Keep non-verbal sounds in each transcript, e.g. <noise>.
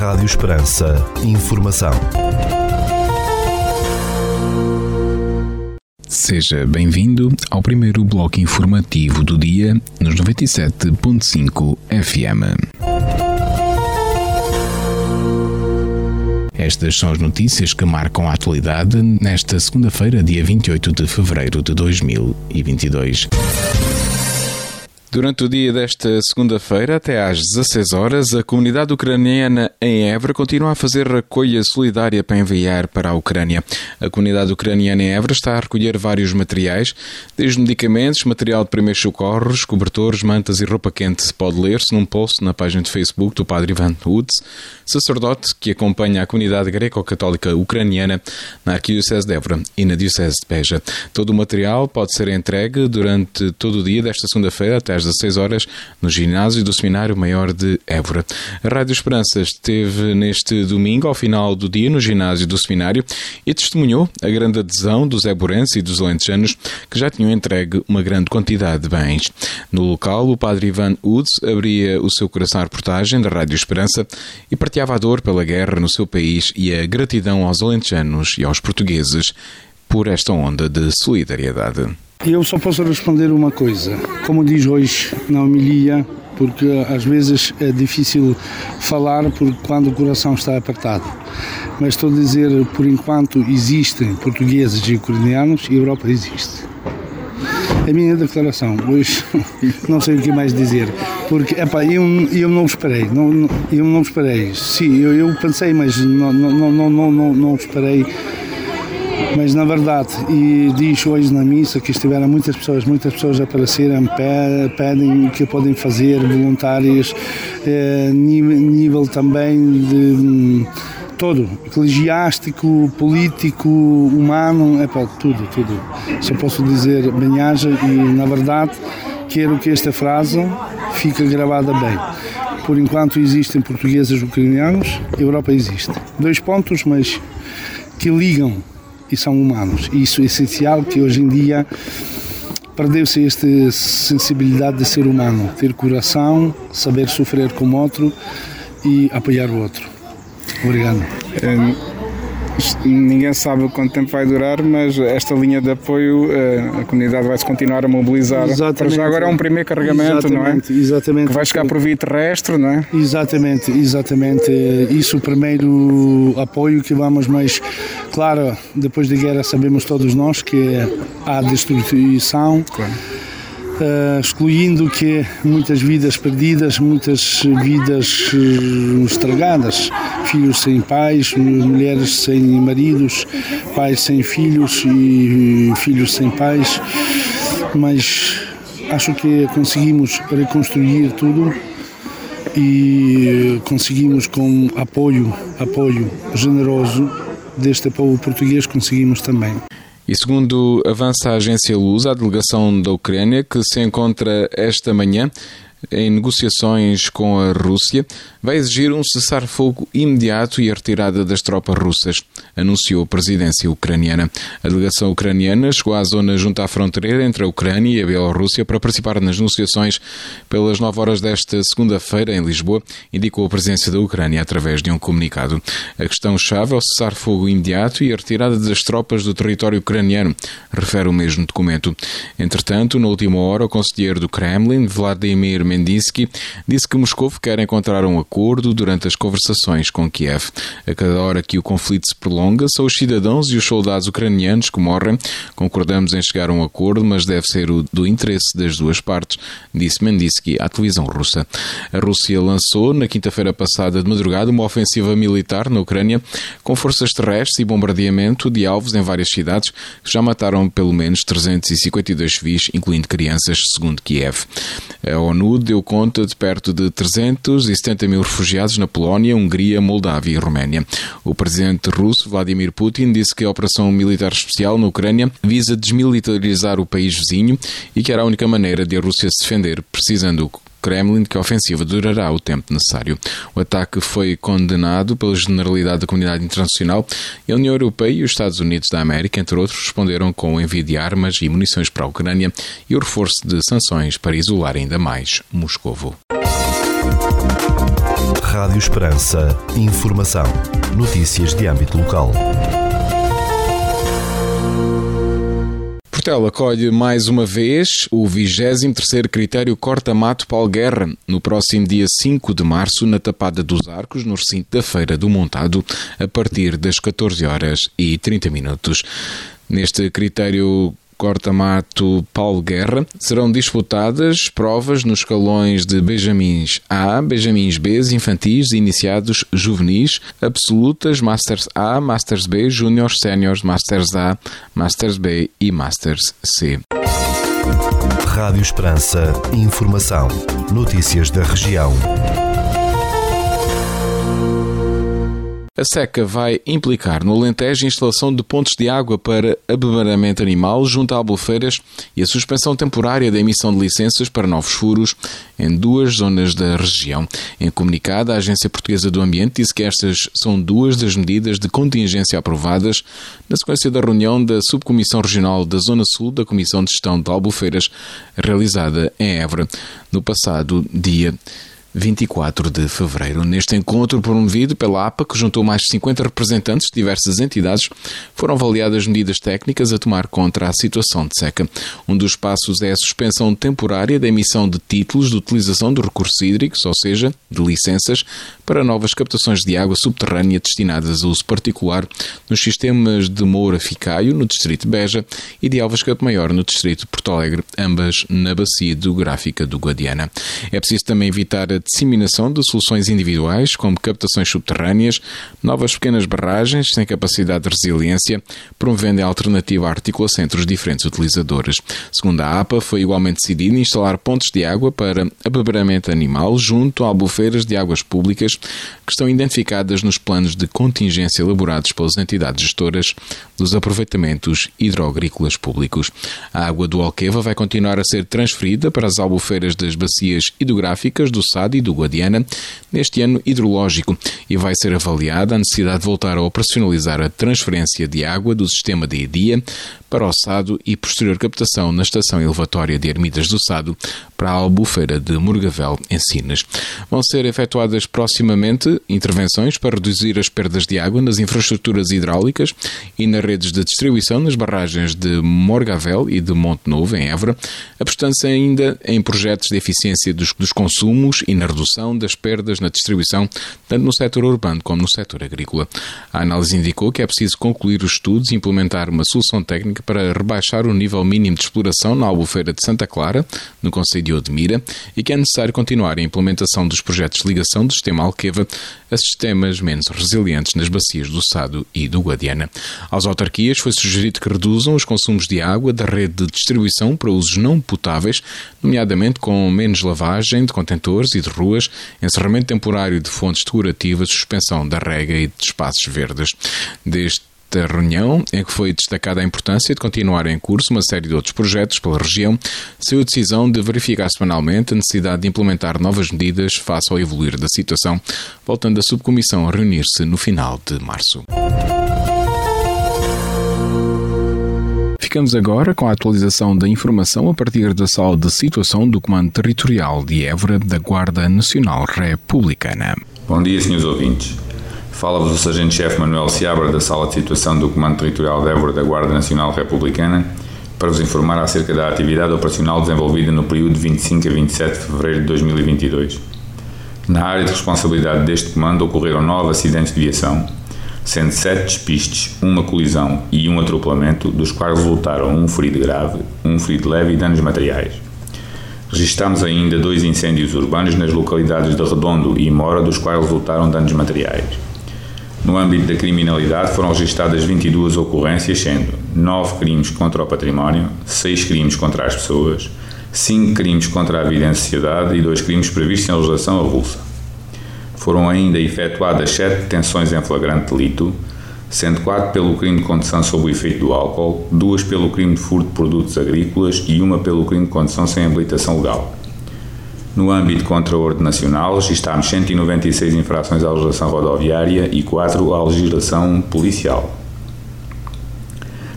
Rádio Esperança. Informação. Seja bem-vindo ao primeiro bloco informativo do dia nos 97.5 FM. Estas são as notícias que marcam a atualidade nesta segunda-feira, dia 28 de fevereiro de 2022. Durante o dia desta segunda-feira, até às 16 horas, a comunidade ucraniana em Évora continua a fazer recolha solidária para enviar para a Ucrânia. A comunidade ucraniana em Évora está a recolher vários materiais, desde medicamentos, material de primeiros socorros, cobertores, mantas e roupa quente. Pode ler-se num post na página de Facebook do Padre Ivan Woods, sacerdote que acompanha a comunidade greco-católica ucraniana na Arquidiocese de Évora e na Diocese de Beja. Todo o material pode ser entregue durante todo o dia desta segunda-feira até 16 horas no ginásio do Seminário Maior de Évora. A Rádio Esperança esteve neste domingo, ao final do dia, no ginásio do Seminário e testemunhou a grande adesão dos éborenses e dos alentejanos que já tinham entregue uma grande quantidade de bens. No local, o padre Ivan Uds abria o seu coração à reportagem da Rádio Esperança e partilhava a dor pela guerra no seu país e a gratidão aos alentejanos e aos portugueses por esta onda de solidariedade. Eu só posso responder uma coisa. Como diz hoje na homilia, porque às vezes é difícil falar porque quando o coração está apertado. Mas estou a dizer, por enquanto existem portugueses e ucranianos, a Europa existe. A minha declaração. Hoje <laughs> não sei o que mais dizer. Porque, epá, eu, eu não esperei. Não, eu não esperei. Sim, eu, eu pensei, mas não, não, não, não, não, não esperei mas na verdade, e diz hoje na missa que estiveram muitas pessoas, muitas pessoas apareceram, pedem que podem fazer, voluntários, eh, nível, nível também de hum, todo, eclesiástico, político, humano, é para tudo, tudo. Só posso dizer bem-aja e na verdade quero que esta frase fique gravada bem. Por enquanto existem portugueses ucranianos, a Europa existe. Dois pontos, mas que ligam e são humanos. Isso é essencial que hoje em dia perdeu-se esta sensibilidade de ser humano, ter coração, saber sofrer com o outro e apoiar o outro. Obrigado. Ninguém sabe quanto tempo vai durar, mas esta linha de apoio eh, a comunidade vai se continuar a mobilizar. Exatamente. Para já agora é um primeiro carregamento, exatamente, não é? Exatamente. Que vai chegar por via terrestre, não é? Exatamente, exatamente. Isso o primeiro apoio que vamos, mas claro, depois da guerra sabemos todos nós que há destruição. Claro uh, excluindo que muitas vidas perdidas, muitas vidas uh, estragadas, filhos sem pais, mulheres sem maridos, pais sem filhos e filhos sem pais, mas acho que conseguimos reconstruir tudo e conseguimos com apoio, apoio generoso deste povo português conseguimos também. E segundo avança a agência Luz, a delegação da Ucrânia, que se encontra esta manhã em negociações com a Rússia, vai exigir um cessar-fogo imediato e a retirada das tropas russas, anunciou a presidência ucraniana. A delegação ucraniana chegou à zona junto à fronteira entre a Ucrânia e a Bielorrússia para participar nas negociações pelas 9 horas desta segunda-feira em Lisboa, indicou a presidência da Ucrânia através de um comunicado. A questão-chave é o cessar-fogo imediato e a retirada das tropas do território ucraniano, refere o mesmo documento. Entretanto, na última hora, o conselheiro do Kremlin, Vladimir Mendinsky, disse que Moscou quer encontrar um acordo durante as conversações com Kiev. A cada hora que o conflito se prolonga, são os cidadãos e os soldados ucranianos que morrem. Concordamos em chegar a um acordo, mas deve ser o do interesse das duas partes, disse Menditsky à televisão russa. A Rússia lançou, na quinta-feira passada de madrugada, uma ofensiva militar na Ucrânia com forças terrestres e bombardeamento de alvos em várias cidades que já mataram pelo menos 352 civis, incluindo crianças, segundo Kiev. A ONU deu conta de perto de 370 mil refugiados na Polónia, Hungria, Moldávia e Roménia. O presidente russo Vladimir Putin disse que a operação militar especial na Ucrânia visa desmilitarizar o país vizinho e que era a única maneira de a Rússia se defender, precisando Kremlin que a ofensiva durará o tempo necessário. O ataque foi condenado pela generalidade da comunidade internacional e a União Europeia e os Estados Unidos da América, entre outros, responderam com o envio de armas e munições para a Ucrânia e o reforço de sanções para isolar ainda mais Moscovo. Rádio Esperança. Informação. Notícias de âmbito local. Portela acolhe mais uma vez o 23º Critério Corta-Mato Paulo Guerra, no próximo dia 5 de março, na Tapada dos Arcos, no recinto da Feira do Montado, a partir das 14 horas e 30 minutos. Neste critério corta-mato Paulo Guerra, serão disputadas provas nos escalões de Benjamins A, Benjamins B, infantis, iniciados, juvenis, absolutas, Masters A, Masters B, Júniors, Séniores, Masters A, Masters B e Masters C. Rádio Esperança. Informação. Notícias da região. A seca vai implicar no Alentejo a instalação de pontos de água para abeberamento animal junto a albufeiras e a suspensão temporária da emissão de licenças para novos furos em duas zonas da região. Em comunicado, a Agência Portuguesa do Ambiente disse que estas são duas das medidas de contingência aprovadas na sequência da reunião da Subcomissão Regional da Zona Sul da Comissão de Gestão de Albufeiras, realizada em Évora no passado dia 24 de fevereiro. Neste encontro promovido pela APA, que juntou mais de 50 representantes de diversas entidades, foram avaliadas medidas técnicas a tomar contra a situação de seca. Um dos passos é a suspensão temporária da emissão de títulos de utilização de recursos hídricos, ou seja, de licenças, para novas captações de água subterrânea destinadas a uso particular nos sistemas de Moura Ficaio, no distrito de Beja, e de Alvas Campo Maior, no distrito de Porto Alegre, ambas na bacia hidrográfica do Guadiana. É preciso também evitar disseminação de soluções individuais, como captações subterrâneas, novas pequenas barragens sem capacidade de resiliência, promovendo a alternativa à articulação entre os diferentes utilizadores. Segundo a APA, foi igualmente decidido instalar pontos de água para abeberamento animal junto a albufeiras de águas públicas que estão identificadas nos planos de contingência elaborados pelas entidades gestoras dos aproveitamentos hidroagrícolas públicos. A água do Alqueva vai continuar a ser transferida para as albufeiras das bacias hidrográficas do SAD e do Guadiana neste ano hidrológico e vai ser avaliada a necessidade de voltar a operacionalizar a transferência de água do sistema de EDIA para o Sado e posterior captação na estação elevatória de Ermidas do Sado para a albufeira de Morgavel, em Sines. Vão ser efetuadas proximamente intervenções para reduzir as perdas de água nas infraestruturas hidráulicas e nas redes de distribuição nas barragens de Morgavel e de Monte Novo, em Évora, apostando-se ainda em projetos de eficiência dos, dos consumos e na redução das perdas na distribuição, tanto no setor urbano como no setor agrícola. A análise indicou que é preciso concluir os estudos e implementar uma solução técnica para rebaixar o nível mínimo de exploração na albufeira de Santa Clara, no Conselho de Odmira, e que é necessário continuar a implementação dos projetos de ligação do sistema Alqueva a sistemas menos resilientes nas bacias do Sado e do Guadiana. Às autarquias foi sugerido que reduzam os consumos de água da rede de distribuição para usos não potáveis, nomeadamente com menos lavagem de contentores e de ruas, encerramento temporário de fontes decorativas, suspensão da rega e de espaços verdes. Deste da reunião, em que foi destacada a importância de continuar em curso uma série de outros projetos pela região, saiu a decisão de verificar semanalmente a necessidade de implementar novas medidas face ao evoluir da situação, voltando a subcomissão a reunir-se no final de março. Ficamos agora com a atualização da informação a partir da sala de situação do Comando Territorial de Évora da Guarda Nacional Republicana. Bom dia, senhores ouvintes. Fala-vos o Sargento-Chefe Manuel Seabra da Sala de Situação do Comando Territorial de Évora da Guarda Nacional Republicana para vos informar acerca da atividade operacional desenvolvida no período de 25 a 27 de fevereiro de 2022. Na área de responsabilidade deste comando ocorreram nove acidentes de viação, sendo sete despistes, uma colisão e um atropelamento, dos quais resultaram um ferido grave, um ferido leve e danos materiais. Registámos ainda dois incêndios urbanos nas localidades de Redondo e Mora, dos quais resultaram danos materiais. No âmbito da criminalidade foram registradas 22 ocorrências, sendo 9 crimes contra o património, 6 crimes contra as pessoas, 5 crimes contra a vida em sociedade e 2 crimes previstos em legislação avulsa. Foram ainda efetuadas 7 detenções em flagrante delito, sendo 4 pelo crime de condução sob o efeito do álcool, 2 pelo crime de furto de produtos agrícolas e 1 pelo crime de condução sem habilitação legal. No âmbito contra a ordem nacional, registámos 196 infrações à legislação rodoviária e 4 à legislação policial.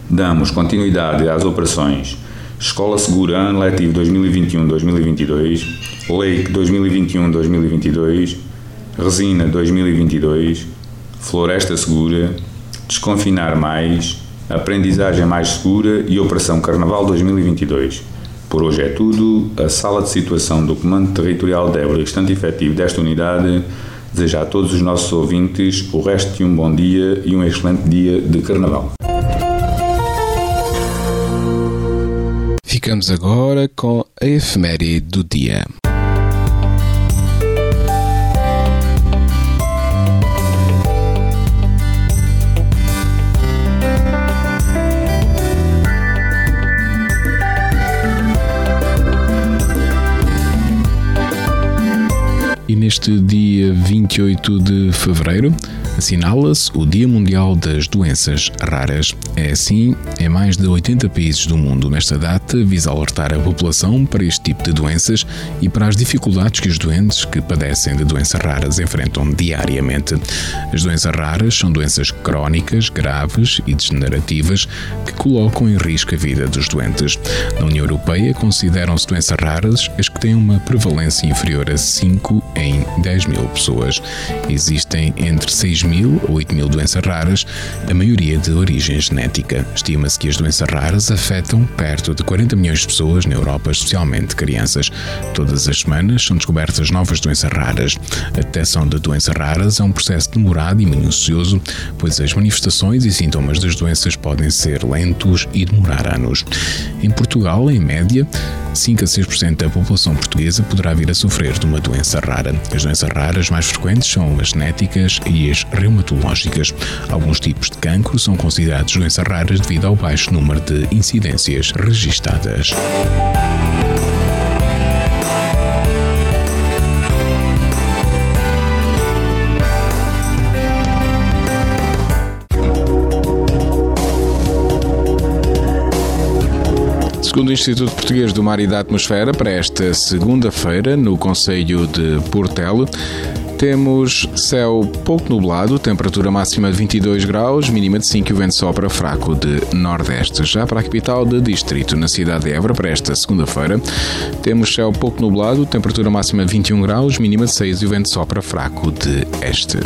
Damos continuidade às operações Escola Segura Ano Letivo 2021-2022, Lei 2021-2022, Resina 2022, Floresta Segura, Desconfinar Mais, Aprendizagem Mais Segura e Operação Carnaval 2022. Por hoje é tudo. A sala de situação do Comando Territorial de Évora, estante efetivo desta unidade, deseja a todos os nossos ouvintes o resto de um bom dia e um excelente dia de Carnaval. Ficamos agora com a efeméride do dia. Neste dia 28 de fevereiro assinala-se o Dia Mundial das Doenças Raras. É assim em mais de 80 países do mundo. Nesta data, visa alertar a população para este tipo de doenças e para as dificuldades que os doentes que padecem de doenças raras enfrentam diariamente. As doenças raras são doenças crónicas, graves e degenerativas que colocam em risco a vida dos doentes. Na União Europeia, consideram-se doenças raras as que têm uma prevalência inferior a 5 em 10 mil pessoas. Existem entre 6 mil ou 8 mil doenças raras, a maioria de origem genética. Estima-se que as doenças raras afetam perto de 40 milhões de pessoas na Europa, especialmente crianças. Todas as semanas são descobertas novas doenças raras. A detecção de doenças raras é um processo demorado e minucioso, pois as manifestações e sintomas das doenças podem ser lentos e demorar anos. Em Portugal, em média, 5 a 6% da população portuguesa poderá vir a sofrer de uma doença rara. As doenças raras mais frequentes são as genéticas e as reumatológicas. Alguns tipos de cancro são considerados doenças raras devido ao baixo número de incidências registadas. Segundo o Instituto Português do Mar e da Atmosfera, para esta segunda-feira, no Conselho de Portelo, temos céu pouco nublado, temperatura máxima de 22 graus, mínima de 5 e o vento sopra fraco de nordeste. Já para a capital de distrito, na cidade de Évora, para esta segunda-feira, temos céu pouco nublado, temperatura máxima de 21 graus, mínima de 6 e o vento sopra fraco de este.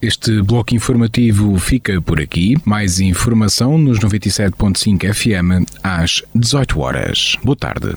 Este bloco informativo fica por aqui. Mais informação nos 97.5 FM às 18 horas. Boa tarde.